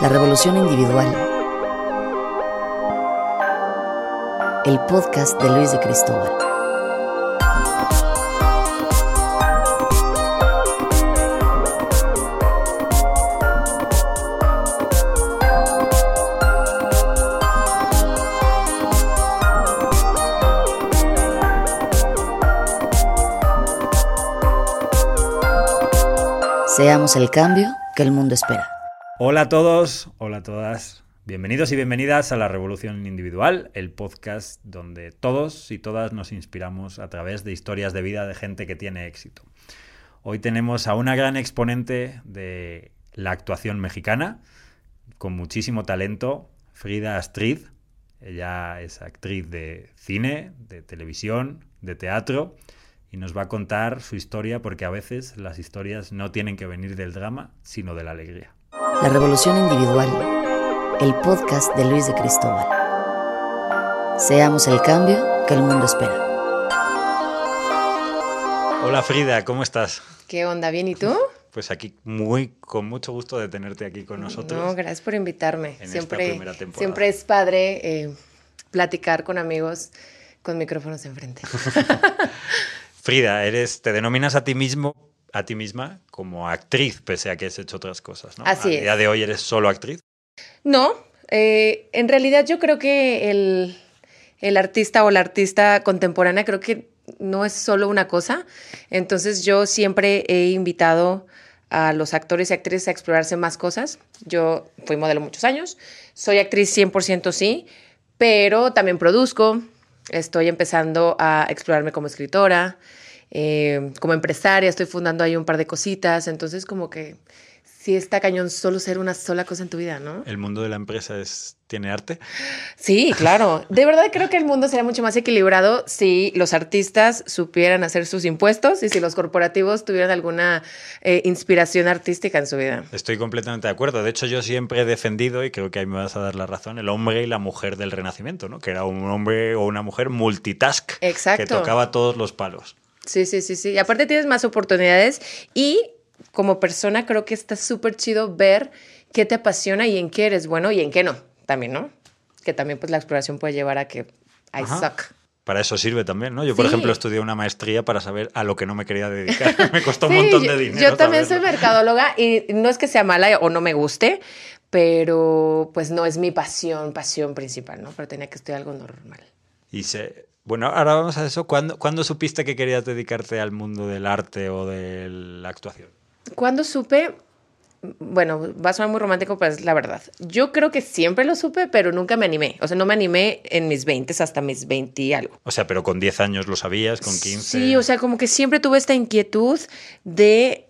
La revolución individual. El podcast de Luis de Cristóbal. Seamos el cambio que el mundo espera. Hola a todos, hola a todas. Bienvenidos y bienvenidas a La Revolución Individual, el podcast donde todos y todas nos inspiramos a través de historias de vida de gente que tiene éxito. Hoy tenemos a una gran exponente de la actuación mexicana, con muchísimo talento, Frida Astrid. Ella es actriz de cine, de televisión, de teatro y nos va a contar su historia porque a veces las historias no tienen que venir del drama, sino de la alegría. La revolución individual. El podcast de Luis de Cristóbal. Seamos el cambio que el mundo espera. Hola Frida, ¿cómo estás? ¿Qué onda? ¿Bien y tú? Pues aquí muy con mucho gusto de tenerte aquí con nosotros. No, gracias por invitarme. En siempre, esta primera temporada. siempre es padre eh, platicar con amigos con micrófonos enfrente. Frida, eres, te denominas a ti mismo, a ti misma, como actriz, pese a que has hecho otras cosas, ¿no? Así a es. día de hoy eres solo actriz. No, eh, en realidad yo creo que el, el artista o la artista contemporánea creo que no es solo una cosa. Entonces yo siempre he invitado a los actores y actrices a explorarse más cosas. Yo fui modelo muchos años, soy actriz 100% sí, pero también produzco, estoy empezando a explorarme como escritora, eh, como empresaria, estoy fundando ahí un par de cositas, entonces como que sí está cañón solo ser una sola cosa en tu vida, ¿no? El mundo de la empresa es, tiene arte. Sí, claro. De verdad creo que el mundo sería mucho más equilibrado si los artistas supieran hacer sus impuestos y si los corporativos tuvieran alguna eh, inspiración artística en su vida. Estoy completamente de acuerdo. De hecho, yo siempre he defendido, y creo que ahí me vas a dar la razón, el hombre y la mujer del Renacimiento, ¿no? Que era un hombre o una mujer multitask. Exacto. Que tocaba todos los palos. Sí, sí, sí, sí. Y aparte tienes más oportunidades y como persona creo que está súper chido ver qué te apasiona y en qué eres bueno y en qué no, también, ¿no? Que también pues la exploración puede llevar a que I Ajá. suck. Para eso sirve también, ¿no? Yo, por ejemplo, estudié una maestría para saber a lo que no me quería dedicar. me costó un Sí, montón yo- de dinero. Yo también soy mercadóloga y no es que sea mala o no me guste, pero pues no es mi pasión, pasión principal, ¿no? Pero tenía que estudiar algo normal. Y se... Bueno, ahora vamos a eso. ¿Cuándo, ¿Cuándo supiste que querías dedicarte al mundo del arte o de la actuación? Cuando supe, bueno, va a sonar muy romántico, pero es la verdad. Yo creo que siempre lo supe, pero nunca me animé. O sea, no me animé en mis 20 hasta mis 20 y algo. O sea, pero con 10 años lo sabías, con 15. Sí, o sea, como que siempre tuve esta inquietud de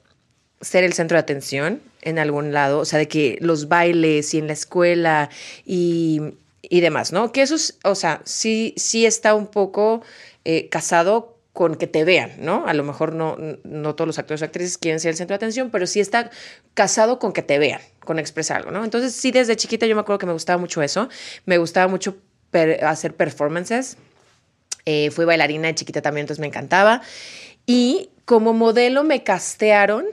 ser el centro de atención en algún lado, o sea, de que los bailes y en la escuela y, y demás, ¿no? Que eso, es, o sea, sí, sí está un poco eh, casado con que te vean, ¿no? A lo mejor no, no todos los actores o actrices quieren ser el centro de atención, pero sí está casado con que te vean, con expresar algo, ¿no? Entonces, sí, desde chiquita yo me acuerdo que me gustaba mucho eso, me gustaba mucho hacer performances, eh, fui bailarina de chiquita también, entonces me encantaba. Y como modelo me castearon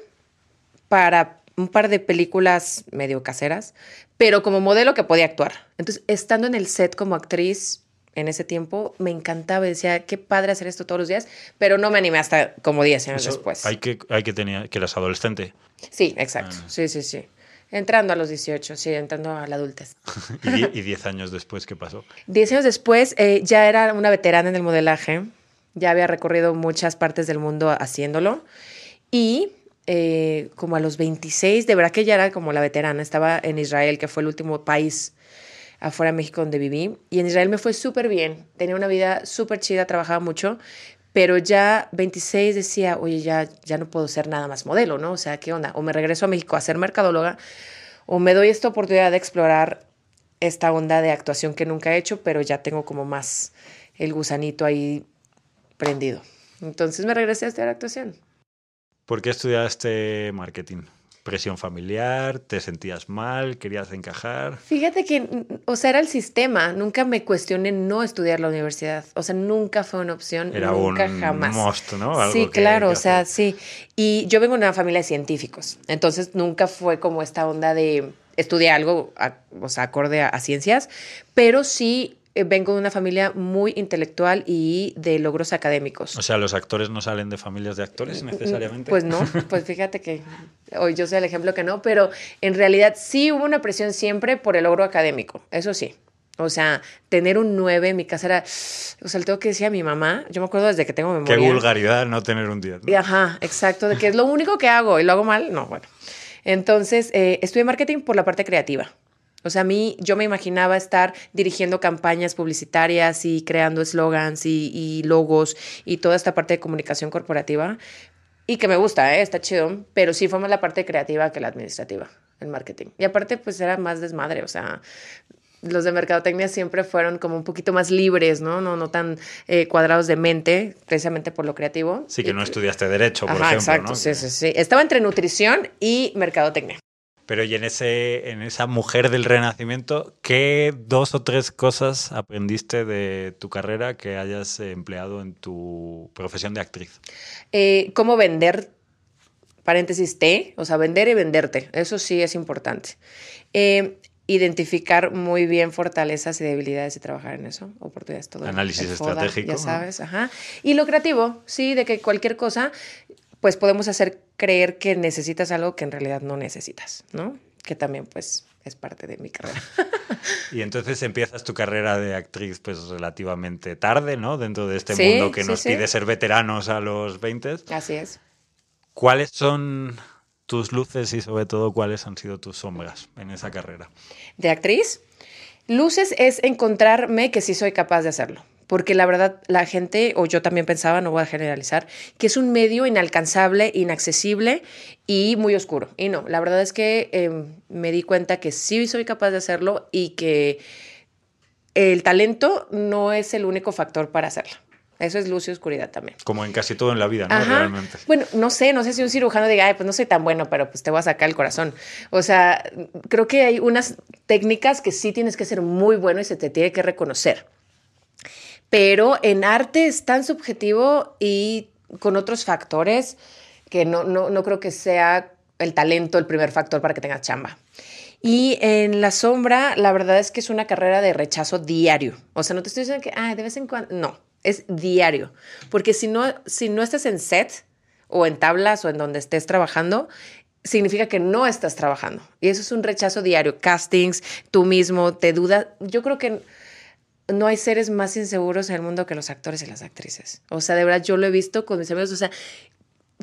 para un par de películas medio caseras, pero como modelo que podía actuar. Entonces, estando en el set como actriz en ese tiempo, me encantaba y decía, qué padre hacer esto todos los días, pero no me animé hasta como 10 años Eso después. Hay que, hay que tener que eras adolescente. Sí, exacto. Ah. Sí, sí, sí. Entrando a los 18, sí, entrando a la adultez. y, die- y 10 años después, ¿qué pasó? Diez años después, eh, ya era una veterana en el modelaje, ya había recorrido muchas partes del mundo haciéndolo y eh, como a los 26, de verdad que ya era como la veterana, estaba en Israel, que fue el último país afuera de México donde viví, y en Israel me fue súper bien, tenía una vida súper chida, trabajaba mucho, pero ya 26 decía, oye, ya, ya no puedo ser nada más modelo, ¿no? O sea, ¿qué onda? O me regreso a México a ser mercadóloga, o me doy esta oportunidad de explorar esta onda de actuación que nunca he hecho, pero ya tengo como más el gusanito ahí prendido. Entonces me regresé a estudiar actuación. ¿Por qué estudiaste marketing? ¿Presión familiar? ¿Te sentías mal? ¿Querías encajar? Fíjate que, o sea, era el sistema. Nunca me cuestioné no estudiar la universidad. O sea, nunca fue una opción. Era nunca, un jamás. must, ¿no? Algo sí, que claro, que o sea, sí. Y yo vengo de una familia de científicos. Entonces nunca fue como esta onda de estudié algo, o sea, acorde a, ciencias, pero sí vengo de una familia muy intelectual y de logros académicos. O sea, los actores no salen de familias de actores necesariamente. Pues no, pues fíjate que hoy yo soy el ejemplo que no, pero en realidad sí hubo una presión siempre por el logro académico, eso sí. O sea, tener un 9 en mi casa era. O sea, el tengo que decía mi mamá. Yo me acuerdo desde que tengo memoria. Qué vulgaridad no tener un 10. Ajá, exacto. De que es lo único que hago y lo hago mal. No, bueno. Entonces, eh, estudié marketing por la parte creativa. O sea, a mí yo me imaginaba estar dirigiendo campañas publicitarias y creando eslogans y, y, logos y toda esta parte de comunicación corporativa. Y que me gusta, ¿eh? está chido, pero sí fue más la parte creativa que la administrativa, el marketing. Y aparte, pues era más desmadre, o sea, los de mercadotecnia siempre fueron como un poquito más libres, ¿no? No, no tan eh, cuadrados de mente, precisamente por lo creativo. Sí, que no estudiaste Derecho, por ejemplo, exacto, Sí, sí, sí. Estaba entre nutrición y mercadotecnia. Pero y en, ese, en esa mujer del renacimiento, ¿qué dos o tres cosas aprendiste de tu carrera que hayas empleado en tu profesión de actriz? Eh, cómo vender, paréntesis T, o sea, vender y venderte, eso sí es importante. Eh, identificar muy bien fortalezas y debilidades y trabajar en eso, oportunidades todo. Análisis estratégico. Ya sabes, ajá. Y lo creativo, sí, de que cualquier cosa, pues podemos hacer creer que necesitas algo que en realidad no necesitas, ¿no? Que también, pues, es parte de mi carrera. y entonces empiezas tu carrera de actriz, pues, relativamente tarde, ¿no? Dentro de este mundo que nos pide ser veteranos a los 20. Así es. ¿Cuáles son tus luces y sobre todo cuáles han sido tus sombras en esa carrera? De actriz, luces es encontrarme que sí soy capaz de hacerlo. Porque la verdad, la gente, o yo también pensaba, no voy a generalizar, que es un medio inalcanzable, inaccesible y muy oscuro. Y no, la verdad es que em, me di cuenta que sí soy capaz de hacerlo y que el talento no es el único factor para hacerlo. Eso es luz y oscuridad también. Como en casi todo en la vida, ¿no? Realmente. Bueno, no sé, no sé si un cirujano diga, ay, pues no soy tan bueno, pero pues te voy a sacar el corazón. O sea, creo que hay unas técnicas que sí tienes que ser muy bueno y se te tiene que reconocer. Pero en arte es tan subjetivo y con otros factores que no, no, no creo que sea el talento el primer factor para que tengas chamba. Y en la sombra, la verdad es que es una carrera de rechazo diario. O sea, no te estoy diciendo que, ay, de vez en cuando, no es diario. Porque si no, si no estás en set o en tablas o en donde estés trabajando, significa que no estás trabajando. Y eso es un rechazo diario. Castings, tú mismo, te dudas. Yo creo que no hay seres más inseguros en el mundo que los actores y las actrices. O sea, de verdad, yo lo he visto con mis amigos. O sea,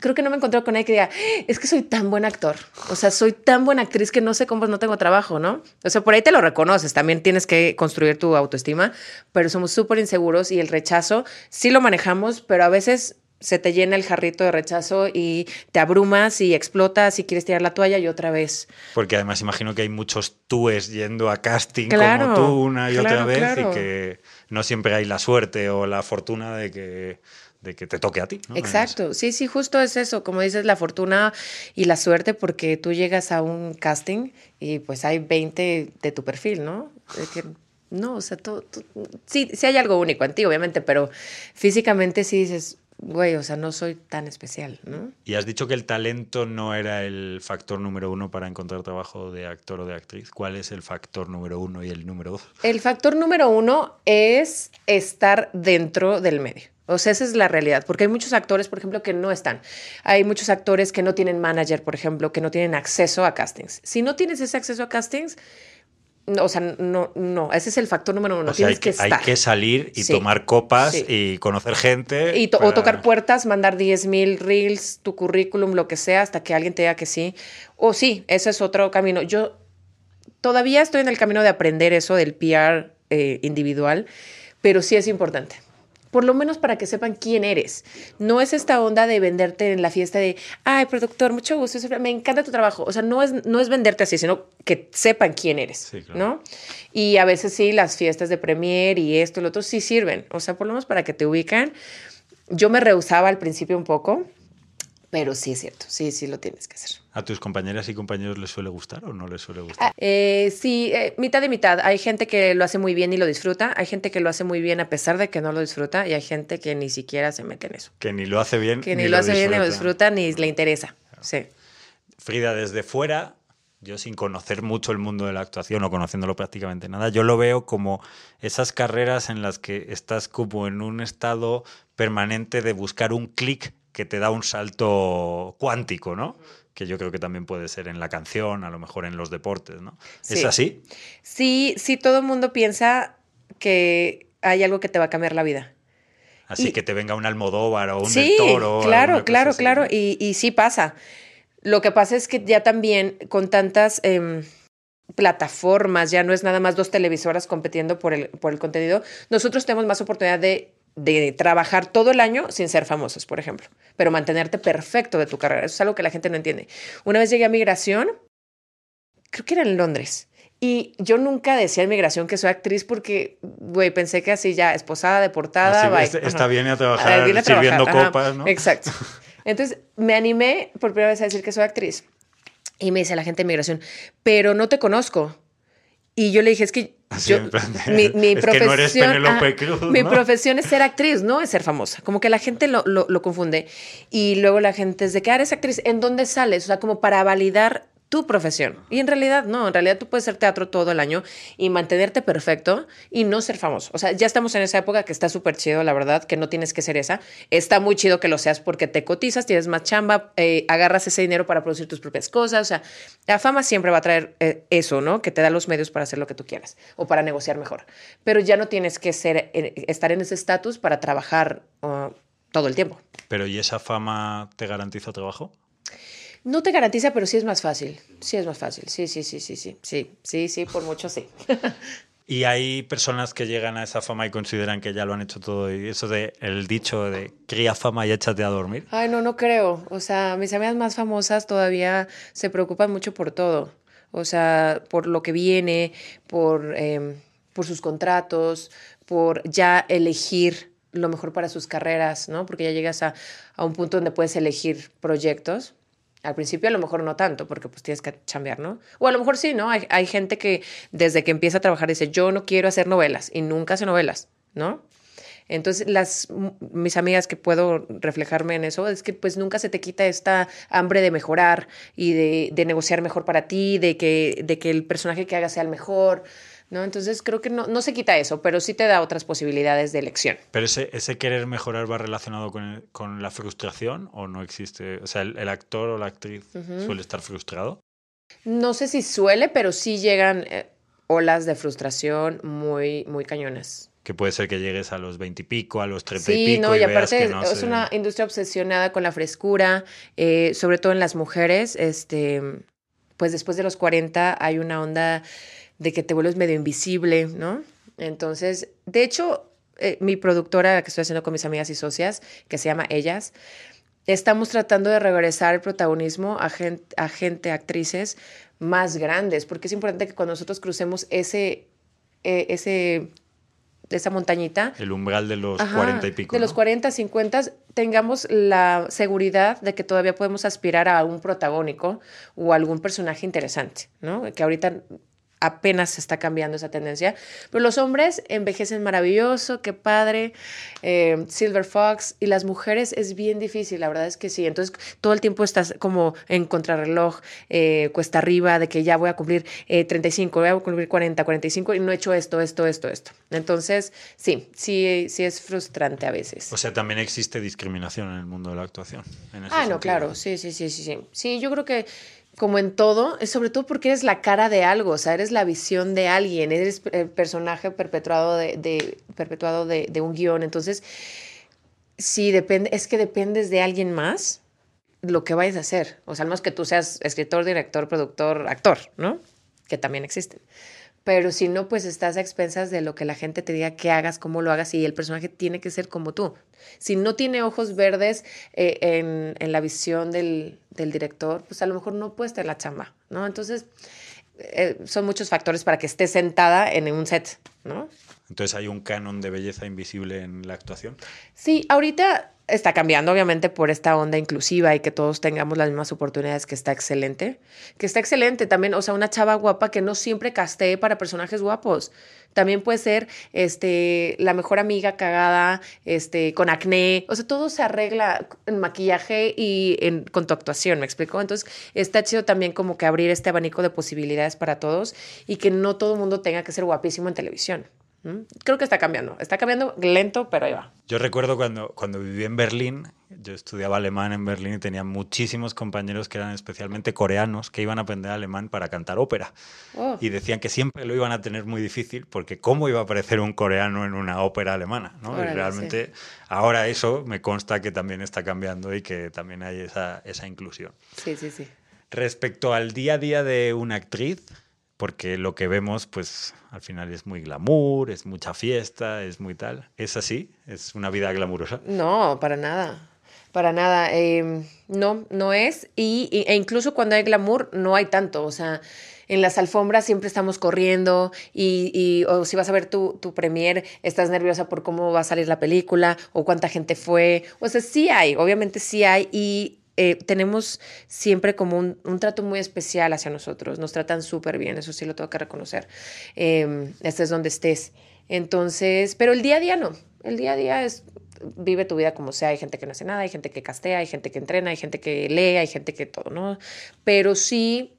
creo que no me he encontrado con nadie que diga, es que soy tan buen actor, o sea, soy tan buena actriz que no sé cómo no tengo trabajo, ¿no? O sea, por ahí te lo reconoces, también tienes que construir tu autoestima, pero somos súper inseguros y el rechazo sí lo manejamos, pero a veces se te llena el jarrito de rechazo y te abrumas y explotas y quieres tirar la toalla y otra vez. Porque además imagino que hay muchos túes yendo a casting como tú una y otra vez y que no siempre hay la suerte o la fortuna de que de que te toque a ti. Exacto, sí, sí, justo es eso, como dices, la fortuna y la suerte, porque tú llegas a un casting y pues hay 20 de tu perfil, ¿no? que, no, o sea, tú, sí, sí hay algo único en ti, obviamente, pero físicamente sí dices, güey, o sea, no soy tan especial, ¿no? Y has dicho que el talento no era el factor número uno para encontrar trabajo de actor o de actriz. ¿Cuál es el factor número uno y el número dos? El factor número uno es estar dentro del medio. O sea, esa es la realidad, porque hay muchos actores, por ejemplo, que no están. Hay muchos actores que no tienen manager, por ejemplo, que no tienen acceso a castings. Si no tienes ese acceso a castings, o sea, no, no, ese es el factor número uno. Tienes hay que, estar. Hay que salir y tomar copas y conocer gente. Y O tocar puertas, mandar 10 mil reels, tu currículum, lo que sea, hasta que alguien te diga que sí. O sí, ese es otro camino. Yo todavía estoy en el camino de aprender eso del PR eh, individual, pero sí es importante por lo menos para que sepan quién eres. No es esta onda de venderte en la fiesta de, ay, productor, mucho gusto, me encanta tu trabajo. O sea, no es, no es venderte así, sino que sepan quién eres, ¿no? Y a veces sí, las fiestas de premier y esto y lo otro sí sirven. O sea, por lo menos para que te ubican. Yo me rehusaba al principio un poco, pero sí es cierto, sí, sí lo tienes que hacer. ¿A tus compañeras y compañeros les suele gustar o no les suele gustar? Ah, eh, sí, eh, mitad de mitad. Hay gente que lo hace muy bien y lo disfruta, hay gente que lo hace muy bien a pesar de que no lo disfruta y hay gente que ni siquiera se mete en eso. Que ni lo hace bien. Que ni, lo, hace bien ni lo disfruta ni le interesa. Sí. Frida, desde fuera, yo sin conocer mucho el mundo de la actuación o conociéndolo prácticamente nada, yo lo veo como esas carreras en las que estás como en un estado permanente de buscar un clic que te da un salto cuántico, ¿no? Que yo creo que también puede ser en la canción, a lo mejor en los deportes, ¿no? ¿Es Sí. así? Sí, sí, todo el mundo piensa que hay algo que te va a cambiar la vida. Así Y- que te venga un Almodóvar o un sí, Del Toro. claro, claro, así, claro. ¿no? Y, y sí pasa. Lo que pasa es que ya también con tantas em, plataformas, ya no es nada más dos televisoras compitiendo por el, por el contenido, nosotros tenemos más oportunidad de, de trabajar todo el año sin ser famosos, por ejemplo, pero mantenerte perfecto de tu carrera. Eso es algo que la gente no entiende. Una vez llegué a migración, creo que era en Londres. Y yo nunca decía en migración que soy actriz porque, güey, pensé que así ya, esposada, deportada, bye. este- esta viene a Ah, a sirviendo trabajar, ajá, copas, ¿no? Exacto. Entonces me animé por primera vez a decir que soy actriz. Y me dice la gente de migración, pero no te conozco. Y yo le dije, es que Así yo, en plan de, mi, mi es que no eres profesión, Cruz, mi profesión es ser actriz, no es ser famosa. Como que la gente lo, lo, lo confunde. Y luego la gente es de que "Ah, eres actriz, ¿en dónde sales? O sea, como para validar tu profesión. Y en realidad no, en realidad tú puedes hacer teatro todo el año y mantenerte perfecto y no ser famoso. O sea, ya estamos en esa época que está súper chido, la verdad, que no tienes que ser esa. Está muy chido que lo seas porque te cotizas, tienes más chamba, eh, agarras ese dinero para producir tus propias cosas. O sea, la fama siempre va a traer eh, eso, ¿no? Que te da los medios para hacer lo que tú quieras o para negociar mejor. Pero ya no tienes que ser, eh, estar en ese estatus para trabajar uh, todo el tiempo. Pero ¿y esa fama te garantiza trabajo? No te garantiza, pero sí es más fácil. Sí es más fácil. Sí, sí, sí, sí, sí. Sí, sí, sí, por mucho sí. Y hay personas que llegan a esa fama y consideran que ya lo han hecho todo. Y eso de el dicho de cría fama y échate a dormir. Ay, no, no creo. O sea, mis amigas más famosas todavía se preocupan mucho por todo. O sea, por lo que viene, por, eh, por sus contratos, por ya elegir lo mejor para sus carreras, ¿no? Porque ya llegas a, a un punto donde puedes elegir proyectos. Al principio a lo mejor no tanto, porque pues tienes que chambear, ¿no? O a lo mejor sí, ¿no? Hay, hay gente que desde que empieza a trabajar dice, yo no quiero hacer novelas y nunca hace novelas, ¿no? Entonces, las, m- mis amigas que puedo reflejarme en eso es que pues nunca se te quita esta hambre de mejorar y de, de negociar mejor para ti, de que, de que el personaje que hagas sea el mejor, ¿no? Entonces, creo que no, no se quita eso, pero sí te da otras posibilidades de elección. Pero ese, ese querer mejorar va relacionado con, el- con la frustración o no existe. O sea, el, el actor o la actriz suele estar frustrado. No sé si suele, pero sí llegan eh, olas de frustración muy, muy cañonas. Que puede ser que llegues a los 20 y pico, a los 30 y Sí, pico. no, y veas aparte que es, no es se- una industria obsesionada con la frescura, eh, sobre todo en las mujeres. Este, pues después de los 40 hay una onda de que te vuelves medio invisible, ¿no? Entonces, de hecho, eh, mi productora que estoy haciendo con mis amigas y socias, que se llama Ellas, estamos tratando de regresar el protagonismo a gente, a gente, actrices más grandes, porque es importante que cuando nosotros crucemos ese, eh, ese, esa montañita, El umbral de los Ajá, 40 y pico. De los ¿no? 40, 50, tengamos la seguridad de que todavía podemos aspirar a algún protagónico o algún personaje interesante, ¿no? Que ahorita apenas se está cambiando esa tendencia. Pero los hombres envejecen maravilloso, qué padre. eh, Silver Fox. Y las mujeres es bien difícil, la verdad es que sí. Entonces, todo el tiempo estás como en contrarreloj, eh, cuesta arriba, de que ya voy a cumplir eh, 35, voy a cumplir 40, 45 y no he hecho esto, esto, esto, esto. Entonces, sí, sí, sí es frustrante a veces. O sea, también existe discriminación en el mundo de la actuación. en ese Ah, no, claro, sí, sí, sí, sí, sí. Sí, yo creo que como en todo, es sobre todo porque eres la cara de algo, o sea, eres la visión de alguien, eres el personaje perpetuado de, perpetuado de, un guion. Entonces, sí, depende, es que dependes de alguien más lo que vayas a hacer. O sea, al menos que tú seas escritor, director, productor, actor, ¿no? Que también existen. Pero si no, pues estás a expensas de lo que la gente te diga que hagas, cómo lo hagas, y el personaje tiene que ser como tú. Si no tiene ojos verdes eh, en, la visión del, director, pues a lo mejor no puede estar en la chamba, ¿no? Entonces, eh, son muchos factores para que estés sentada en un set, ¿no? Entonces hay un canon de belleza invisible en la actuación. Sí, ahorita está cambiando, obviamente, por esta onda inclusiva y que todos tengamos las mismas oportunidades, que está excelente. Que está excelente también, o sea, una chava guapa que no siempre castee para personajes guapos. También puede ser este, la mejor amiga cagada, este, con acné. O sea, todo se arregla en maquillaje y en, con tu actuación, ¿me explico? Entonces, está chido también como que abrir este abanico de posibilidades para todos y que no todo el mundo tenga que ser guapísimo en televisión. Creo que está cambiando. Está cambiando lento, pero ahí va. Yo recuerdo cuando, cuando viví en Berlín, yo estudiaba alemán en Berlín y tenía muchísimos compañeros que eran especialmente coreanos que iban a aprender alemán para cantar ópera. Oh. Y decían que siempre lo iban a tener muy difícil porque cómo iba a aparecer un coreano en una ópera alemana. ¿no? y realmente ahora eso me consta que también está cambiando y que también hay esa, esa inclusión. Sí, sí, sí. Respecto al día a día de una actriz, porque lo que vemos, pues al final es muy glamour, es mucha fiesta, es muy tal. ¿Es así? ¿Es una vida glamurosa? No, para nada. Para nada. Em, no, no es. Y, e incluso cuando hay glamour, no hay tanto. O sea, en las alfombras siempre estamos corriendo y, y o si vas a ver tu, tu premier, estás nerviosa por cómo va a salir la película o cuánta gente fue. O sea, sí hay, obviamente sí hay. Y eh, tenemos siempre como un, trato muy especial hacia nosotros. Nos tratan súper bien, eso sí lo tengo que reconocer. Eh, estés donde estés. Entonces, pero el día a día no. El día a día es vive tu vida como sea. Hay gente que no hace nada, hay gente que castea, hay gente que entrena, hay gente que lee, hay gente que todo, ¿no? Pero sí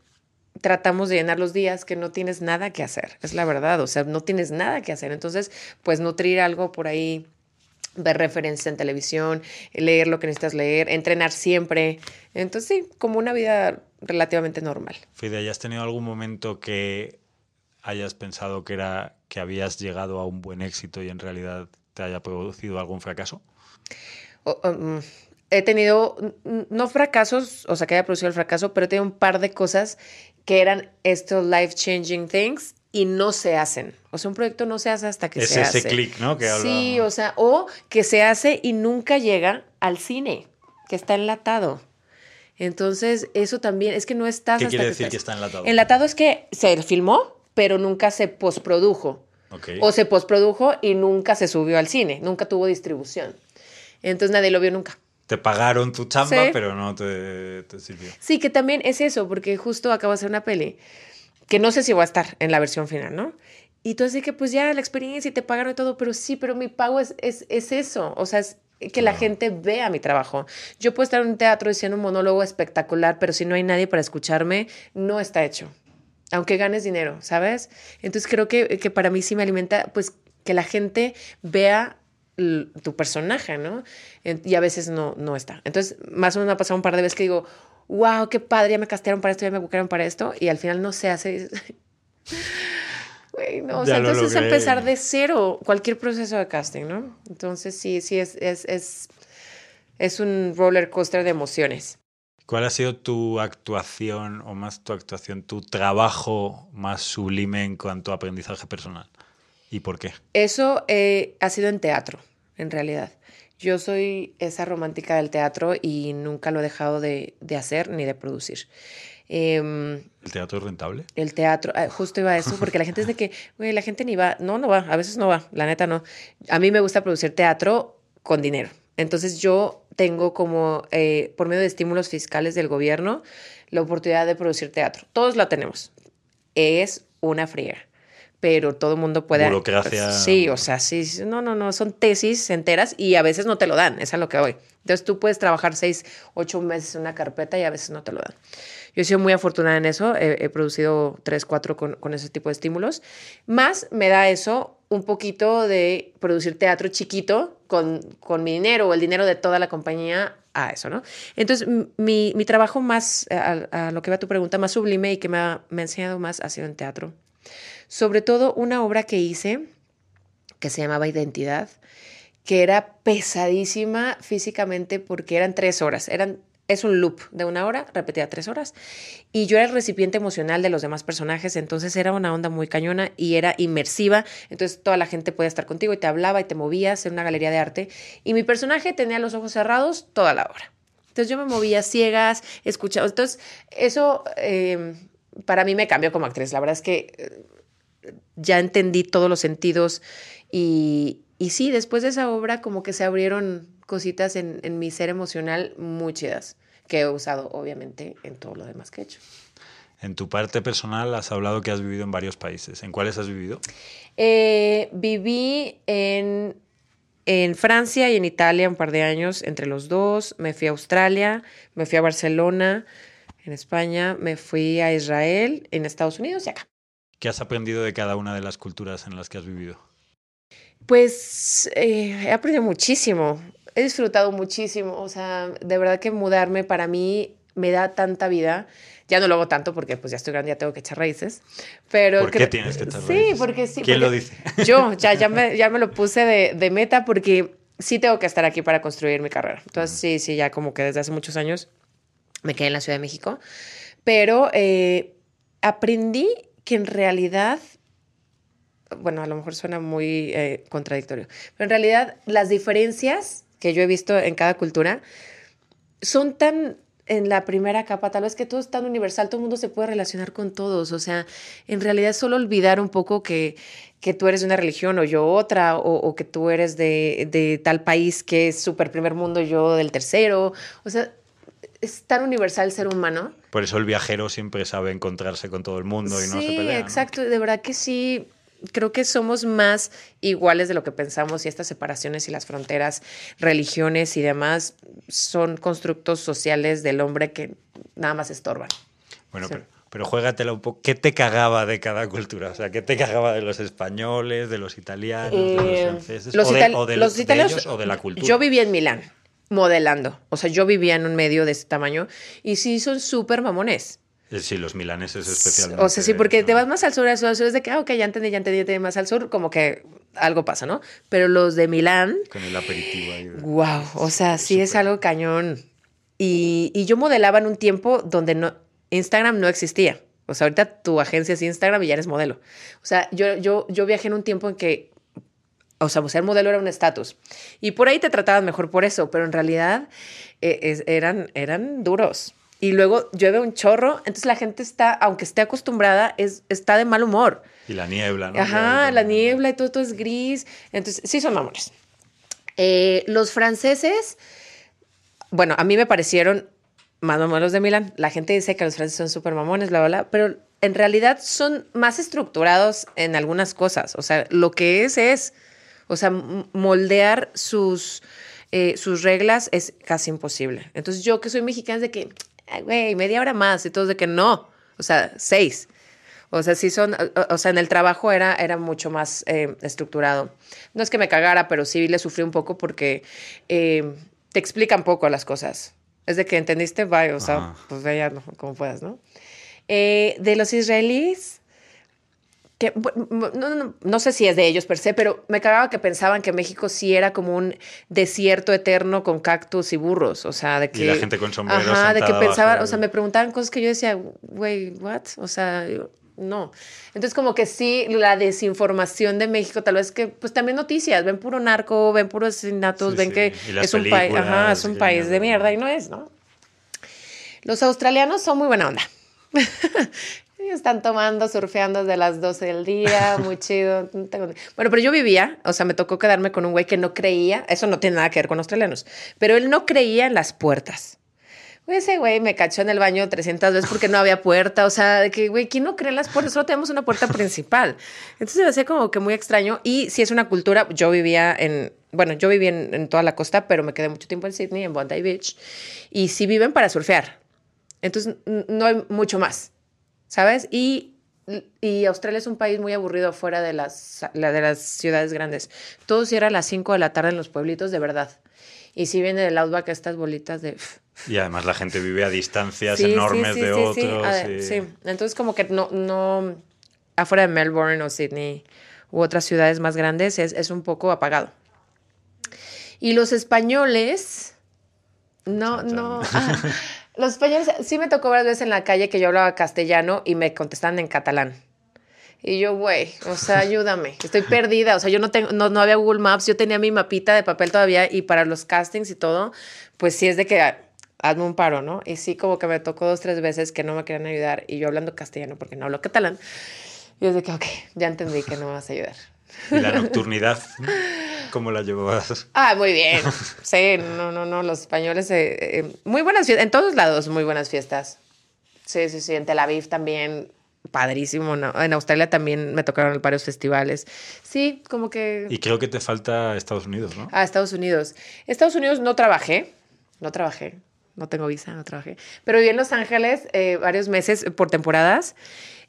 tratamos de llenar los días que no tienes nada que hacer, es la verdad, o sea, no tienes nada que hacer. Entonces, pues nutrir algo por ahí ver referencias en televisión, leer lo que necesitas leer, entrenar siempre. Entonces, sí, como una vida relativamente normal. Fide, ¿has tenido algún momento que hayas pensado que era que habías llegado a un buen éxito y en realidad te haya producido algún fracaso? Mm, he tenido, no fracasos, o sea, que haya producido el fracaso, pero he tenido un par de cosas que eran estos life changing things y no se hacen. O sea, un proyecto no se hace hasta que se hace. Es ese clic, ¿no? Que sí, o sea, o que se hace y nunca llega al cine, que está enlatado. Entonces, eso también, es que no estás ¿Qué quiere decir que, está enlatado? Enlatado es que se filmó, pero nunca se postprodujo. O se postprodujo y nunca se subió al cine, nunca tuvo distribución. Entonces nadie lo vio nunca. Te pagaron tu chamba, pero no te, te, sirvió. Sí, que también es eso, porque justo acabo de hacer una peli que no sé si va a estar en la versión final, ¿no? Y tú así que pues ya la experiencia y te pagaron y todo, pero sí, pero mi pago es, es, es eso, o sea, es que la gente vea mi trabajo. Yo puedo estar en un teatro diciendo un monólogo espectacular, pero si no hay nadie para escucharme, no está hecho, aunque ganes dinero, ¿sabes? Entonces creo que, que para mí sí me alimenta, pues que la gente vea tu personaje, ¿no? Y a veces no, no está. Entonces, más o menos me ha pasado un par de veces que digo, wow, qué padre, ya me castearon para esto, ya me buscaron para esto, y al final no se hace. no, o sea, entonces empezar de cero cualquier proceso de casting, ¿no? Entonces sí, sí, es, es, es, es un roller coaster de emociones. ¿Cuál ha sido tu actuación, o más tu actuación, tu trabajo más sublime en cuanto a aprendizaje personal? ¿Y por qué? Eso eh, ha sido en teatro, en realidad. Yo soy esa romántica del teatro y nunca lo he dejado de, hacer ni de producir. Em, ¿El teatro es rentable? El teatro, ah, justo iba a eso, porque la gente es de que, güey, la gente ni va, no, no va, a veces no va, la neta no. A mí me gusta producir teatro con dinero. Entonces yo tengo como, eh, por medio de estímulos fiscales del gobierno, la oportunidad de producir teatro. Todos la tenemos. Es una friega pero todo el mundo puede... Burocracia. Sí, o sea, sí, no, no, no, son tesis enteras y a veces no te lo dan, es a lo que voy. Entonces tú puedes trabajar seis, ocho meses en una carpeta y a veces no te lo dan. Yo he sido muy afortunada en eso, he, producido tres, cuatro con, con, ese tipo de estímulos. Más me da eso un poquito de producir teatro chiquito con, con mi dinero o el dinero de toda la compañía a eso, ¿no? Entonces, mi, mi trabajo más, a, a, lo que va tu pregunta, más sublime y que me ha, me ha enseñado más ha sido en teatro sobre todo una obra que hice que se llamaba Identidad, que era pesadísima físicamente porque eran tres horas, eran es un loop de una hora, repetida tres horas, y yo era el recipiente emocional de los demás personajes, entonces era una onda muy cañona y era inmersiva, entonces toda la gente podía estar contigo y te hablaba y te movías en una galería de arte, y mi personaje tenía los ojos cerrados toda la hora. Entonces yo me movía ciegas, escuchaba, entonces eso eh, para mí me cambió como actriz, la verdad es que ya entendí todos los sentidos y, y sí, después de esa obra como que se abrieron cositas en, en mi ser emocional muy chidas, que he usado obviamente en todo lo demás que he hecho. En tu parte personal has hablado que has vivido en varios países. ¿En cuáles has vivido? Eh, viví en, en Francia y en Italia un par de años, entre los dos. Me fui a Australia, me fui a Barcelona, en España, me fui a Israel, en Estados Unidos y acá. ¿Qué has aprendido de cada una de las culturas en las que has vivido? Pues eh, he aprendido muchísimo, he disfrutado muchísimo, o sea, de verdad que mudarme para mí me da tanta vida. Ya no lo hago tanto porque pues ya estoy grande, ya tengo que echar raíces. Pero ¿Por qué tienes que echar Sí, raíces? porque sí. ¿Quién porque lo dice? Yo, ya, ya, me, ya me lo puse de, de meta porque sí tengo que estar aquí para construir mi carrera. Entonces, sí, sí, ya como que desde hace muchos años me quedé en la Ciudad de México. Pero eh, aprendí que en realidad, bueno, a lo mejor suena muy eh, contradictorio, pero en realidad las diferencias que yo he visto en cada cultura son tan en la primera capa, tal vez que todo es tan universal, todo el mundo se puede relacionar con todos, o sea, en realidad solo olvidar un poco que, que tú eres de una religión o yo otra, o, o que tú eres de, de tal país que es súper primer mundo, yo del tercero, o sea, es tan universal el ser humano. Por eso el viajero siempre sabe encontrarse con todo el mundo y no sí, se pelea. ¿no? exacto, de verdad que sí. Creo que somos más iguales de lo que pensamos y estas separaciones y las fronteras, religiones y demás son constructos sociales del hombre que nada más estorban. Bueno, Sí. pero, pero juégatela un poco. ¿Qué te cagaba de cada cultura? O sea, ¿qué te cagaba de los españoles, de los italianos, de los Eh, franceses? los o, de, itali- o de- los italianos- ellos o de la cultura? Yo vivía en Milán, modelando. O sea, yo vivía en un medio de ese tamaño y sí son súper mamones. Eh, Sí, los milaneses especialmente. O sea, sí, porque te vas más al sur, al sur, al sur, es de que, ah, ok, ya entendí, ya entendí, ya entendí, más al sur, como que algo pasa, ¿no? Pero los de Milán, Con el aperitivo ahí. wow, o sea, sí es algo cañón. Y, y yo modelaba en un tiempo donde no, Instagram no existía. O sea, ahorita tu agencia es Instagram y ya eres modelo. O sea, yo, yo, yo viajé en un tiempo en que, o sea, ser modelo era un estatus. Y por ahí te trataban mejor por eso, pero en realidad eh, es- eran, eran duros. Y luego llueve un chorro, entonces la gente está, aunque esté acostumbrada, es, está de mal humor. Y la niebla, ¿no? Ajá, la niebla y todo, todo es gris. Entonces, sí son mamones. Eh, los franceses, bueno, a mí me parecieron más mamones de Milán. La gente dice que los franceses son súper mamones, bla, bla, bla, pero en realidad son más estructurados en algunas cosas. O sea, lo que es es, o sea, moldear sus, eh, sus reglas es casi imposible. Entonces, yo que soy mexicana es de que, "Ay, güey, media hora más, y todos de que no, o sea, seis. O sea, sí son, o, o sea, en el trabajo era, era mucho más eh, estructurado. No es que me cagara, pero sí le sufrí un poco porque eh, te explican poco las cosas. Es de que entendiste, bye, o sea, Ajá. pues vaya, no, como puedas, ¿no? Eh, de los israelíes, que no, no, no, no sé si es de ellos per se, pero me cagaba que pensaban que México sí era como un desierto eterno con cactus y burros, o sea, de que... Y la gente con sombreros Ajá, de que pensaban, o sea, me preguntaban cosas que yo decía, güey, what? O sea, no. Entonces, como que sí, la desinformación de México, tal vez que, pues también noticias, ven puro narco, ven puros asesinatos, Sí, ven sí. que es un país, ajá, es un país de mierda. mierda y no es, ¿no? Los australianos son muy buena onda. Están tomando, surfeando desde las 12 del día, muy chido. no tengo ni- Bueno, pero yo vivía, o sea, me tocó quedarme con un güey que no creía, eso no tiene nada que ver con australianos, pero él no creía en las puertas. Ese güey me cachó en el baño 300 veces porque no había puerta. O sea, de que, güey, ¿quién no cree en las puertas? Solo tenemos una puerta principal. Entonces me hacía como que muy extraño. Y si es una cultura, yo vivía en, bueno, yo viví en, en toda la costa, pero me quedé mucho tiempo en Sydney, en Bondi Beach. Y sí viven para surfear. Entonces no hay mucho más, ¿sabes? Y, y Australia es un país muy aburrido fuera de las, la- de las ciudades grandes. Todo cierra a las 5 de la tarde en los pueblitos, de verdad. Y si viene del outback estas bolitas de... Y además la gente vive a distancias Sí, enormes sí, de sí, sí. otros. Ver, sí. Entonces como que no, no, afuera de Melbourne o Sydney u otras ciudades más grandes es, es un poco apagado. Y los españoles, no, no, ah, los españoles, sí me tocó varias veces en la calle que yo hablaba castellano y me contestaban en catalán. Y yo, güey, o sea, ayúdame, estoy perdida, o sea, yo no tengo, no, no había Google Maps, yo tenía mi mapita de papel todavía y para los castings y todo, pues sí es de que ah, hazme un paro, ¿no? Y sí como que me tocó dos, tres veces que no me querían ayudar y yo hablando castellano porque no hablo catalán. Y es de que, ok, ya entendí que no me vas a ayudar. ¿Y la nocturnidad? ¿Cómo la llevabas? Ah, muy bien. Sí, no, no, no, los españoles, eh, eh, muy buenas fiestas, en todos lados muy buenas fiestas. Sí, sí, sí, en Tel Aviv también, padrísimo, ¿no? En Australia también me tocaron varios festivales. Sí, como que... Y creo que te falta Estados Unidos, ¿no? Ah, Estados Unidos. Estados Unidos no trabajé, no trabajé, no tengo visa, no trabajé, pero viví en Los Ángeles eh, varios meses por temporadas.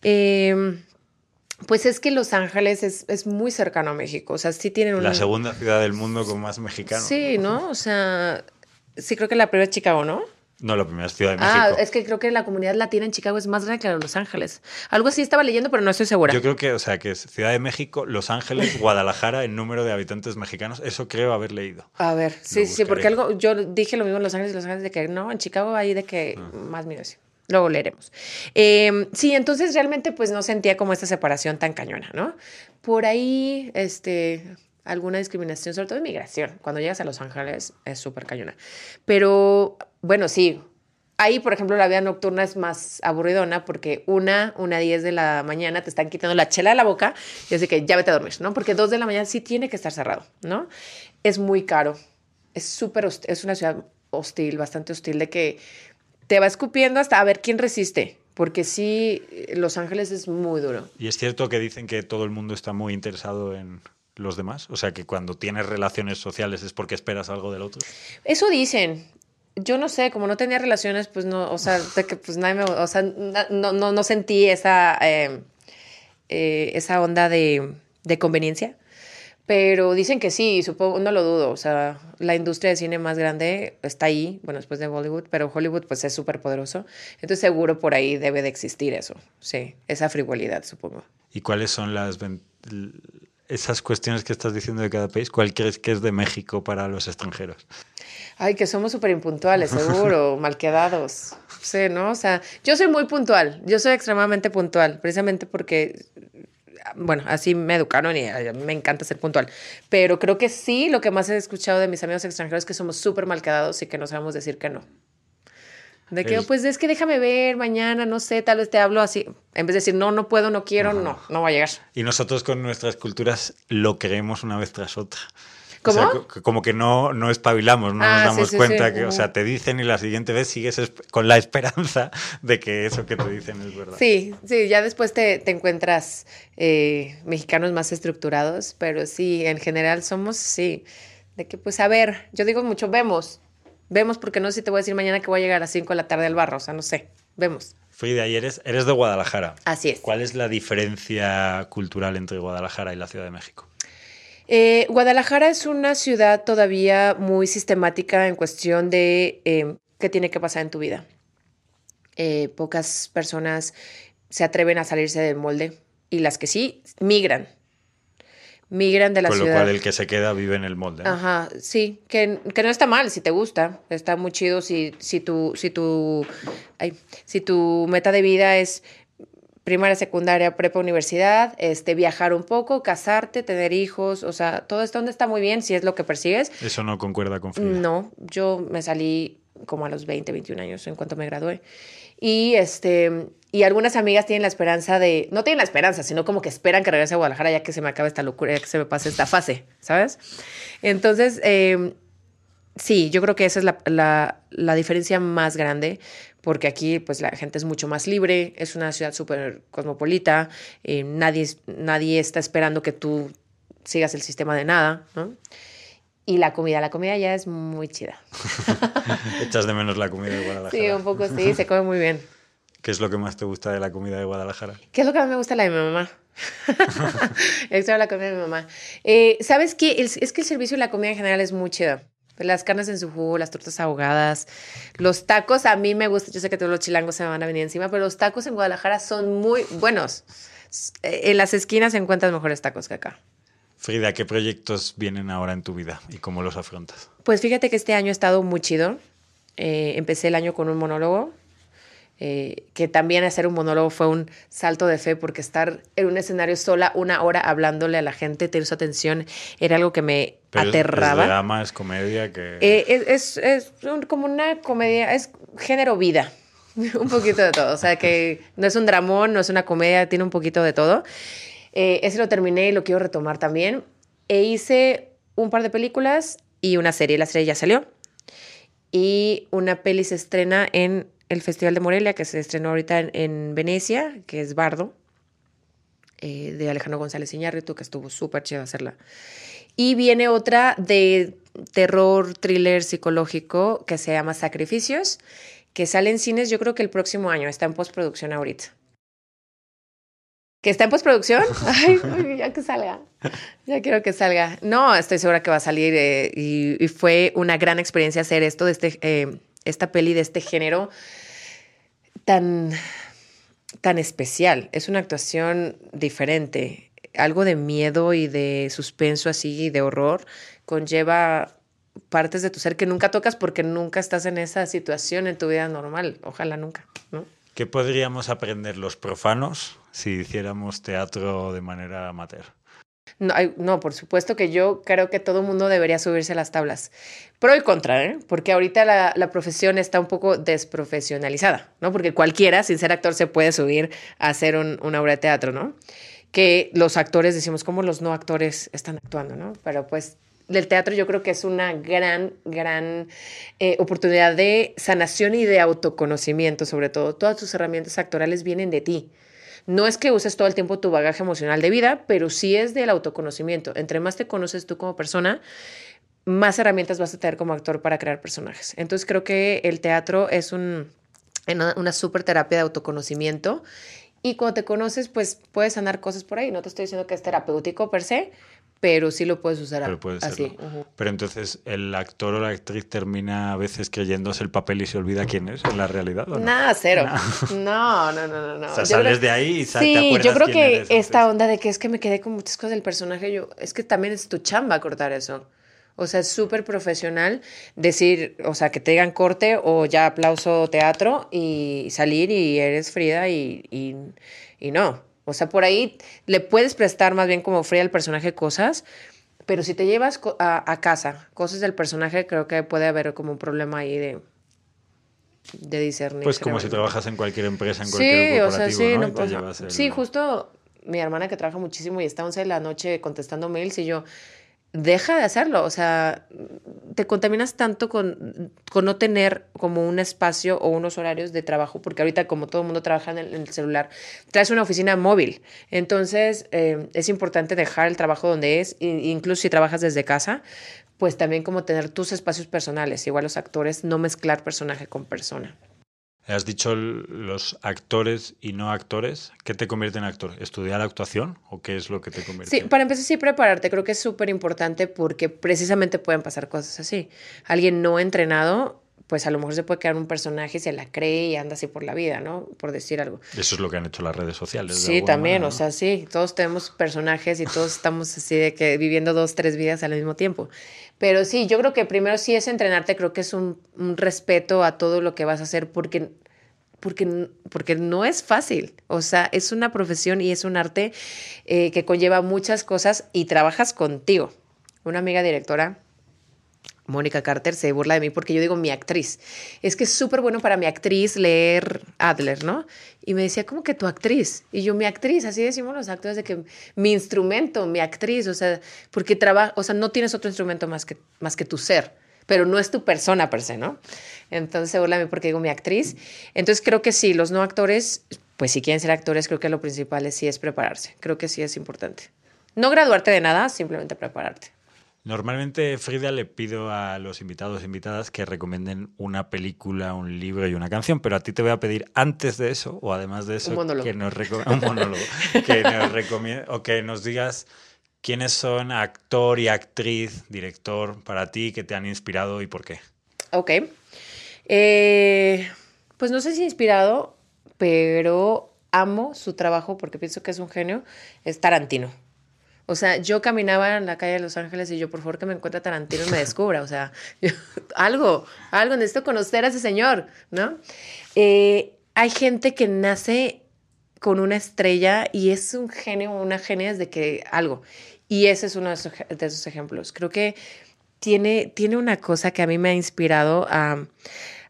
Eh, pues es que Los Ángeles es, es, muy cercano a México, o sea, sí tienen una... La segunda ciudad del mundo con más mexicanos. Sí, ¿no? O sea, sí creo que la primera es Chicago, ¿no? No, la primera es Ciudad de México. Ah, es que creo que la comunidad latina en Chicago es más grande que la de Los Ángeles. Algo así estaba leyendo, pero no estoy segura. Yo creo que, o sea, que es Ciudad de México, Los Ángeles, Guadalajara, en número de habitantes mexicanos. Eso creo haber leído. A ver, sí, sí, porque algo, yo dije lo mismo en Los Ángeles y Los Ángeles de que no, en Chicago hay de que uh -huh. más migración. Luego leeremos. Eh, sí, entonces realmente pues no sentía como esta separación tan cañona, ¿no? Por ahí, este, alguna discriminación, sobre todo de migración. Cuando llegas a Los Ángeles es súper cañona. Pero, bueno, sí. Ahí, por ejemplo, la vida nocturna es más aburridona porque una, una 10 de la mañana te están quitando la chela de la boca y así que ya vete a dormir, ¿no? Porque dos de la mañana sí tiene que estar cerrado, ¿no? Es muy caro. Es súper, es una ciudad hostil, bastante hostil, de que te va escupiendo hasta a ver quién resiste. Porque sí, Los Ángeles es muy duro. Y es cierto que dicen que todo el mundo está muy interesado en los demás. O sea, que cuando tienes relaciones sociales es porque esperas algo del otro. Eso dicen. Yo no sé, como no tenía relaciones, pues no, o sea, de que pues nadie me, o sea, no, no, no sentí esa, eh, eh, esa onda de, de conveniencia. Pero dicen que sí, supongo, no lo dudo. O sea, la industria de cine más grande está ahí, bueno, después de Hollywood, pero Hollywood pues es súper poderoso. Entonces seguro por ahí debe de existir eso, sí, esa frivolidad, supongo. ¿Y cuáles son las esas cuestiones que estás diciendo de cada país? ¿Cuál crees que es de México para los extranjeros? Ay, que somos súper impuntuales, seguro, mal quedados. Sí, ¿no? O sea, yo soy muy puntual, yo soy extremadamente puntual, precisamente porque bueno, así me educaron y me encanta ser puntual. Pero creo que sí, lo que más he escuchado de mis amigos extranjeros es que somos súper mal quedados y que no sabemos decir que no. De que, pues es que déjame ver mañana, no sé, tal vez te hablo así. En vez de decir, no, no puedo, no quiero, no, no va a llegar. Y nosotros con nuestras culturas lo creemos una vez tras otra. ¿Cómo? O sea, como que no, no espabilamos, no ah, nos damos sí, sí, cuenta sí. que, o sea, te dicen y la siguiente vez sigues con la esperanza de que eso que te dicen es verdad. Sí, sí, ya después te, te encuentras eh, mexicanos más estructurados, pero sí, en general somos, sí, de que pues a ver, yo digo mucho, vemos, vemos porque no sé si te voy a decir mañana que voy a llegar a 5 de la tarde al barro, o sea, no sé, vemos. Frida, y eres, eres de Guadalajara. Así es. ¿Cuál es la diferencia cultural entre Guadalajara y la Ciudad de México? Eh, Guadalajara es una ciudad todavía muy sistemática en cuestión de eh, qué tiene que pasar en tu vida. Eh, pocas personas se atreven a salirse del molde y las que sí, migran. Migran de la Con ciudad. lo cual el que se queda vive en el molde. ¿no? Ajá, sí, que, que, no está mal si te gusta. Está muy chido si, si, tu, si, tu, ay, si tu meta de vida es primaria, secundaria, prepa, universidad, este, viajar un poco, casarte, tener hijos, o sea, todo esto está muy bien si es lo que persigues. Eso no concuerda con Frida. No, yo me salí como a los 20, 21 años en cuanto me gradué. Y este y algunas amigas tienen la esperanza de, no tienen la esperanza, sino como que esperan que regrese a Guadalajara ya que se me acabe esta locura, ya que se me pase esta fase, ¿sabes? Entonces, eh, sí, yo creo que esa es la, la, la diferencia más grande porque aquí pues la gente es mucho más libre, es una ciudad súper cosmopolita, eh, nadie, nadie está esperando que tú sigas el sistema de nada, ¿no? Y la comida, la comida ya es muy chida. Echas de menos la comida de Guadalajara. Sí, un poco sí, se come muy bien. ¿Qué es lo que más te gusta de la comida de Guadalajara? ¿Qué es lo que más me gusta de la de mi mamá? Extra la comida de mi mamá. Eh, ¿Sabes qué? El, es que el servicio de la comida en general es muy chida. Las carnes en su jugo, las tortas ahogadas, los tacos a mí me gustan. Yo sé que todos los chilangos se me van a venir encima, pero los tacos en Guadalajara son muy buenos. En las esquinas encuentras mejores tacos que acá. Frida, ¿qué proyectos vienen ahora en tu vida y cómo los afrontas? Pues fíjate que este año ha estado muy chido. Eh, empecé el año con un monólogo, eh, que también hacer un monólogo fue un salto de fe porque estar en un escenario sola una hora hablándole a la gente, tener su atención, era algo que me Pero aterraba. Es, drama, es comedia, que... Eh, es, es, es, como una comedia, es género vida. un poquito de todo. O sea, que no es un dramón, no es una comedia, tiene un poquito de todo. Eh, ese lo terminé y lo quiero retomar también. E hice un par de películas y una serie. La serie ya salió. Y una peli se estrena en el Festival de Morelia, que se estrenó ahorita en, Venecia, que es Bardo, eh, de Alejandro González Iñárritu, que estuvo súper chido hacerla. Y viene otra de terror, thriller psicológico, que se llama Sacrificios, que sale en cines yo creo que el próximo año, está en postproducción ahorita. ¿Que está en postproducción? Ay, ya que salga. Ya quiero que salga. No, estoy segura que va a salir eh, y, fue una gran experiencia hacer esto, de este, eh, esta peli de este género tan, tan especial. Es una actuación diferente. Algo de miedo y de suspenso así y de horror conlleva partes de tu ser que nunca tocas porque nunca estás en esa situación en tu vida normal. Ojalá nunca. ¿Qué podríamos aprender los profanos si hiciéramos teatro de manera amateur? No, no, por supuesto que yo creo que todo mundo debería subirse a las tablas. Pro y contra, ¿eh? Porque ahorita la, la, profesión está un poco desprofesionalizada, ¿no? Porque cualquiera, sin ser actor, se puede subir a hacer un, una obra de teatro, ¿no? Que los actores decimos, ¿cómo los no actores están actuando, ¿no? Pero pues del teatro yo creo que es una gran, gran eh, oportunidad de sanación y de autoconocimiento, sobre todo. Todas tus herramientas actorales vienen de ti. No es que uses todo el tiempo tu bagaje emocional de vida, pero sí es del autoconocimiento. Entre más te conoces tú como persona, más herramientas vas a tener como actor para crear personajes. Entonces creo que el teatro es un, una, una super terapia de autoconocimiento y cuando te conoces, pues puedes sanar cosas por ahí. No te estoy diciendo que es terapéutico per se, pero sí lo puedes usar pero así. Pero entonces el actor o la actriz termina a veces creyéndose el papel y se olvida quién es en la realidad. ¿o no? Nada, cero. No, no, no, no. O sea, sales de ahí y sales Sí, yo creo que esta onda de que es que me quedé con muchas cosas del personaje, yo, es que también es tu chamba cortar eso. O sea, es súper profesional decir, o sea, que te digan corte o ya aplauso teatro y salir y eres Frida y, y, y no. O sea, por ahí le puedes prestar más bien como fría al personaje cosas, pero si te llevas a, casa cosas del personaje, creo que puede haber como un problema ahí de, de discernir. Pues como si trabajas en cualquier empresa, en cualquier sí, o sea, sí, ¿no? Pues, sí, justo mi hermana que trabaja muchísimo y está 11 de la noche contestando mails y yo, deja de hacerlo. O sea, te contaminas tanto con, con, no tener como un espacio o unos horarios de trabajo, porque ahorita como todo el mundo trabaja en el, celular, traes una oficina móvil. Entonces, eh, es importante dejar el trabajo donde es, incluso si trabajas desde casa, pues también como tener tus espacios personales, igual los actores, no mezclar personaje con persona. Has dicho los actores y no actores. ¿Qué te convierte en actor? ¿Estudiar actuación o qué es lo que te convierte? Sí, para empezar, sí, prepararte. Creo que es súper importante porque precisamente pueden pasar cosas así. Alguien no entrenado pues a lo mejor se puede crear un personaje, se la cree y anda así por la vida, ¿no? Por decir algo. Eso es lo que han hecho las redes sociales. Sí, también, o sea, sí, todos tenemos personajes y todos estamos así de que viviendo dos, tres vidas al mismo tiempo. Pero sí, yo creo que primero sí es entrenarte, creo que es un, respeto a todo lo que vas a hacer porque porque, porque, no es fácil. O sea, es una profesión y es un arte eh, que conlleva muchas cosas y trabajas contigo. Una amiga directora Mónica Carter se burla de mí porque yo digo mi actriz. Es que es súper bueno para mi actriz leer Adler, ¿no? Y me decía, ¿cómo que tu actriz? Y yo, mi actriz, así decimos los actores, de que mi instrumento, mi actriz, o sea, porque trabaja, o sea, no tienes otro instrumento más que, más que tu ser, pero no es tu persona per se, ¿no? Entonces se burla de mí porque digo mi actriz. Entonces creo que sí, los no actores, pues si quieren ser actores, creo que lo principal es, sí es prepararse. Creo que sí es importante. No graduarte de nada, simplemente prepararte. Normalmente, Frida, le pido a los invitados e invitadas que recomienden una película, un libro y una canción, pero a ti te voy a pedir antes de eso, o además de eso, que nos, un monólogo, que nos o que nos digas quiénes son actor y actriz, director para ti, que te han inspirado y por qué. Ok. Eh, pues no sé si inspirado, pero amo su trabajo porque pienso que es un genio, es Tarantino. O sea, yo caminaba en la calle de Los Ángeles y yo, por favor, que me encuentre Tarantino y me descubra. O sea, algo, algo, necesito conocer a ese señor, ¿no? Eh, hay gente que nace con una estrella y es un genio, una genia desde que algo. Y ese es uno de esos, ejemplos. Creo que tiene, tiene una cosa que a mí me ha inspirado a,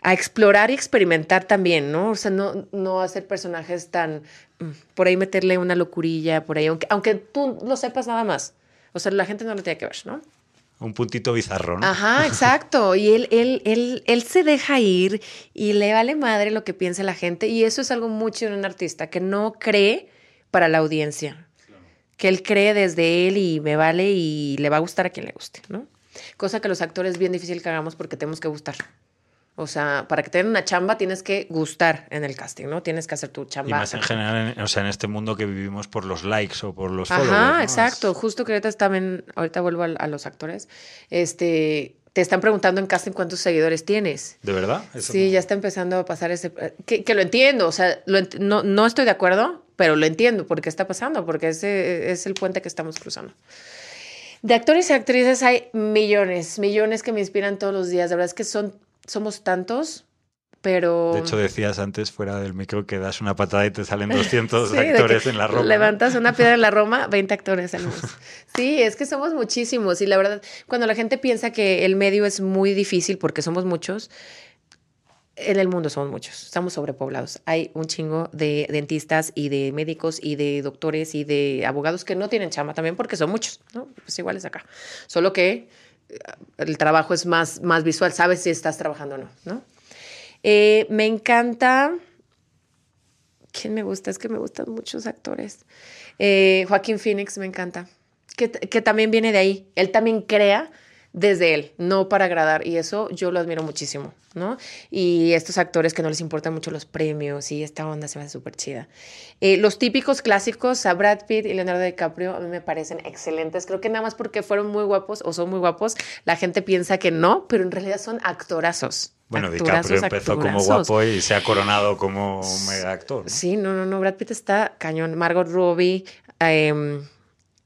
a explorar y experimentar también, ¿no? O sea, no, no hacer personajes tan, mm, por ahí meterle una locurilla, por ahí, aunque, aunque tú lo sepas nada más. O sea, la gente no lo tiene que ver, ¿no? Un puntito bizarro, ¿no? Ajá, exacto. Y él, él, él, él se deja ir y le vale madre lo que piense la gente. Y eso es algo mucho en un artista, que no cree para la audiencia. Que él cree desde él y me vale y le va a gustar a quien le guste, ¿no? Cosa que los actores es bien difícil que hagamos porque tenemos que gustar. O sea, para que te den una chamba tienes que gustar en el casting, ¿no? Tienes que hacer tu chamba. Y más en general, en, o sea, en este mundo que vivimos por los likes o por los Ajá, followers. ¿no? exacto. Justo que ahorita también, ahorita vuelvo a, a los actores. Este, te están preguntando en casting cuántos seguidores tienes. ¿De verdad? Eso Sí, no- ya está empezando a pasar ese... Que, que lo entiendo, o sea, lo ent- no, no estoy de acuerdo, pero lo entiendo porque está pasando, porque ese es el puente que estamos cruzando. De actores y actrices hay millones, millones que me inspiran todos los días. De verdad es que son, somos tantos, pero... De hecho, decías antes fuera del micro que das una patada y te salen 200 Sí, actores en la Roma. Levantas una piedra en la Roma, 20 actores salimos. Sí, es que somos muchísimos. Y la verdad, cuando la gente piensa que el medio es muy difícil porque somos muchos, en el mundo somos muchos, estamos sobrepoblados. Hay un chingo de dentistas y de médicos y de doctores y de abogados que no tienen chamba también porque son muchos, ¿no? Pues igual es acá. Solo que el trabajo es más, más visual, sabes si estás trabajando o no, ¿no? Eh, me encanta. ¿Quién me gusta? Es que me gustan muchos actores. Eh, Joaquín Phoenix me encanta. Que, que también viene de ahí. Él también crea desde él, no para agradar. Y eso yo lo admiro muchísimo, ¿no? Y estos actores que no les importan mucho los premios y esta onda se me hace súper chida. Eh, los típicos clásicos, a Brad Pitt y Leonardo DiCaprio, a mí me parecen excelentes. Creo que nada más porque fueron muy guapos o son muy guapos, la gente piensa que no, pero en realidad son actorazos. Bueno, Actorazos, DiCaprio empezó como guapo y se ha coronado como mega actor. ¿no? Sí, no, no, no. Brad Pitt está cañón. Margot Robbie, em,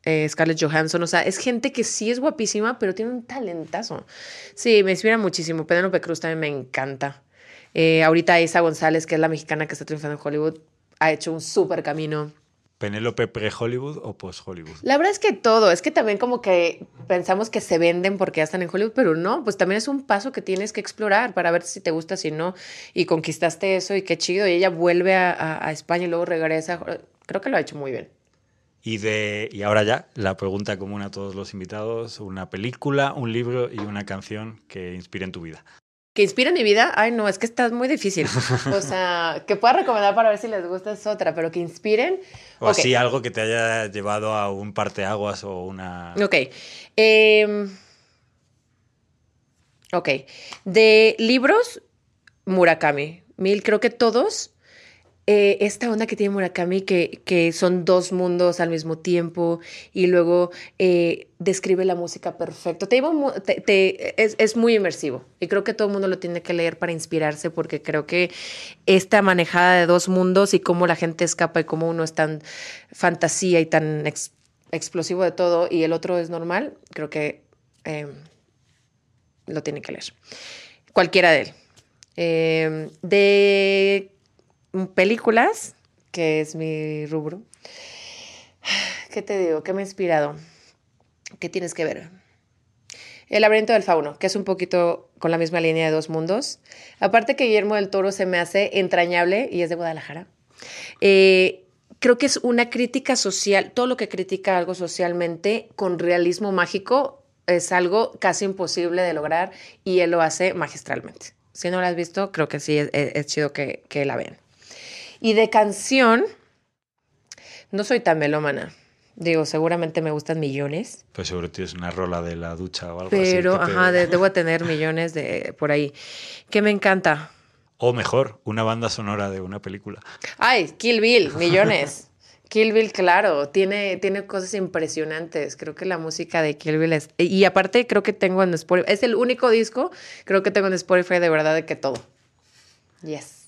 eh, Scarlett Johansson. O sea, es gente que sí es guapísima, pero tiene un talentazo. Sí, me inspira muchísimo. Penélope Cruz también me encanta. Eh, ahorita Isa González, que es la mexicana que está triunfando en Hollywood, ha hecho un súper camino. ¿Penélope pre-Hollywood o post-Hollywood? La verdad es que todo, es que también como que pensamos que se venden porque ya están en Hollywood, pero no, pues también es un paso que tienes que explorar para ver si te gusta, si no, y conquistaste eso y qué chido, y ella vuelve a, a- a España y luego regresa, creo que lo ha hecho muy bien. Y, de, y ahora ya, la pregunta común a todos los invitados, una película, un libro y una canción que inspiren tu vida. Que inspira mi vida, ay no, es que está muy difícil. O sea, que pueda recomendar para ver si les gusta es otra, pero que inspiren. O Ok. así algo que te haya llevado a un parteaguas o una... Ok. Em, ok. De libros, Murakami. Mil, creo que todos. Eh, esta onda que tiene Murakami, que, que son dos mundos al mismo tiempo y luego eh, describe la música perfecto. Te te- es, es muy inmersivo y creo que todo el mundo lo tiene que leer para inspirarse porque creo que esta manejada de dos mundos y cómo la gente escapa y cómo uno es tan fantasía y tan ex- explosivo de todo y el otro es normal, creo que eh, lo tiene que leer. Cualquiera de él. De películas, que es mi rubro. ¿Qué te digo? ¿Qué me ha inspirado? ¿Qué tienes que ver? El laberinto del fauno, que es un poquito con la misma línea de dos mundos. Aparte que Guillermo del Toro se me hace entrañable y es de Guadalajara. Eh, creo que es una crítica social, todo lo que critica algo socialmente con realismo mágico es algo casi imposible de lograr y él lo hace magistralmente. Si no la has visto, creo que sí es, chido que la vean. Y de canción, no soy tan melómana. Digo, seguramente me gustan millones, Pues seguro tienes una rola de la ducha o algo pero así. te- ajá, de- debo tener millones de por ahí. Que me encanta. O mejor, una banda sonora de una película. Ay, Kill Bill, millones. Kill Bill, claro, tiene, tiene cosas impresionantes. Creo que la música de Kill Bill es. Y aparte, creo que tengo en Spotify. Es el único disco, creo que tengo en Spotify de verdad de que todo. Yes.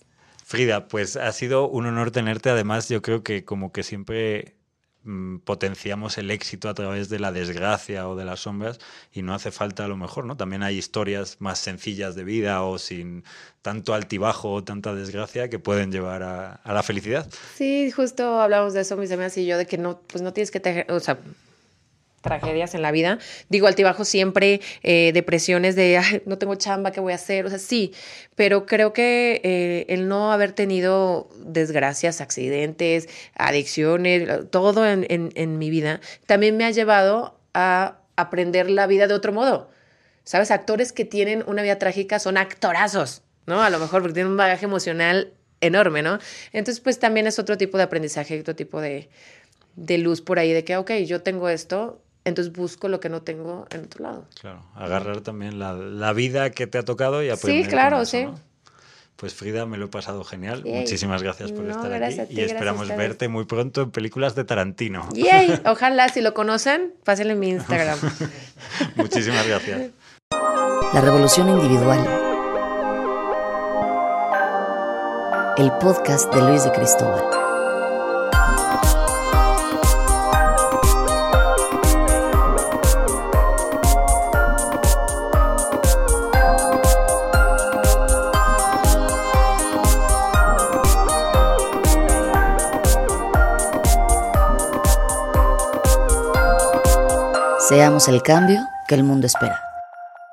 Frida, pues ha sido un honor tenerte. Además, yo creo que como que siempre mm, potenciamos el éxito a través de la desgracia o de las sombras y no hace falta a lo mejor, ¿no? También hay historias más sencillas de vida o sin tanto altibajo o tanta desgracia que pueden llevar a, la felicidad. Sí, justo hablamos de eso, mis amigas y yo, de que no, pues no tienes que tener, o sea, tragedias en la vida. Digo, altibajo siempre, eh, depresiones de, no tengo chamba, ¿qué voy a hacer? O sea, sí, pero creo que eh, el no haber tenido desgracias, accidentes, adicciones, todo en, en, en mi vida, también me ha llevado a aprender la vida de otro modo. ¿Sabes? Actores que tienen una vida trágica son actorazos, ¿no? A lo mejor porque tienen un bagaje emocional enorme, ¿no? Entonces, pues también es otro tipo de aprendizaje, otro tipo de, de luz por ahí, de que, ok, yo tengo esto, entonces busco lo que no tengo en otro lado. Claro, agarrar también la, la vida que te ha tocado y aprender. Sí, claro, eso, sí. ¿no? Pues Frida, me lo he pasado genial. Yay. Muchísimas gracias por No, estar gracias aquí ti, y esperamos verte muy pronto en películas de Tarantino. Yay, ojalá si lo conocen, pásenle mi Instagram. Muchísimas gracias. La revolución individual. El podcast de Luis de Cristóbal. Seamos el cambio que el mundo espera.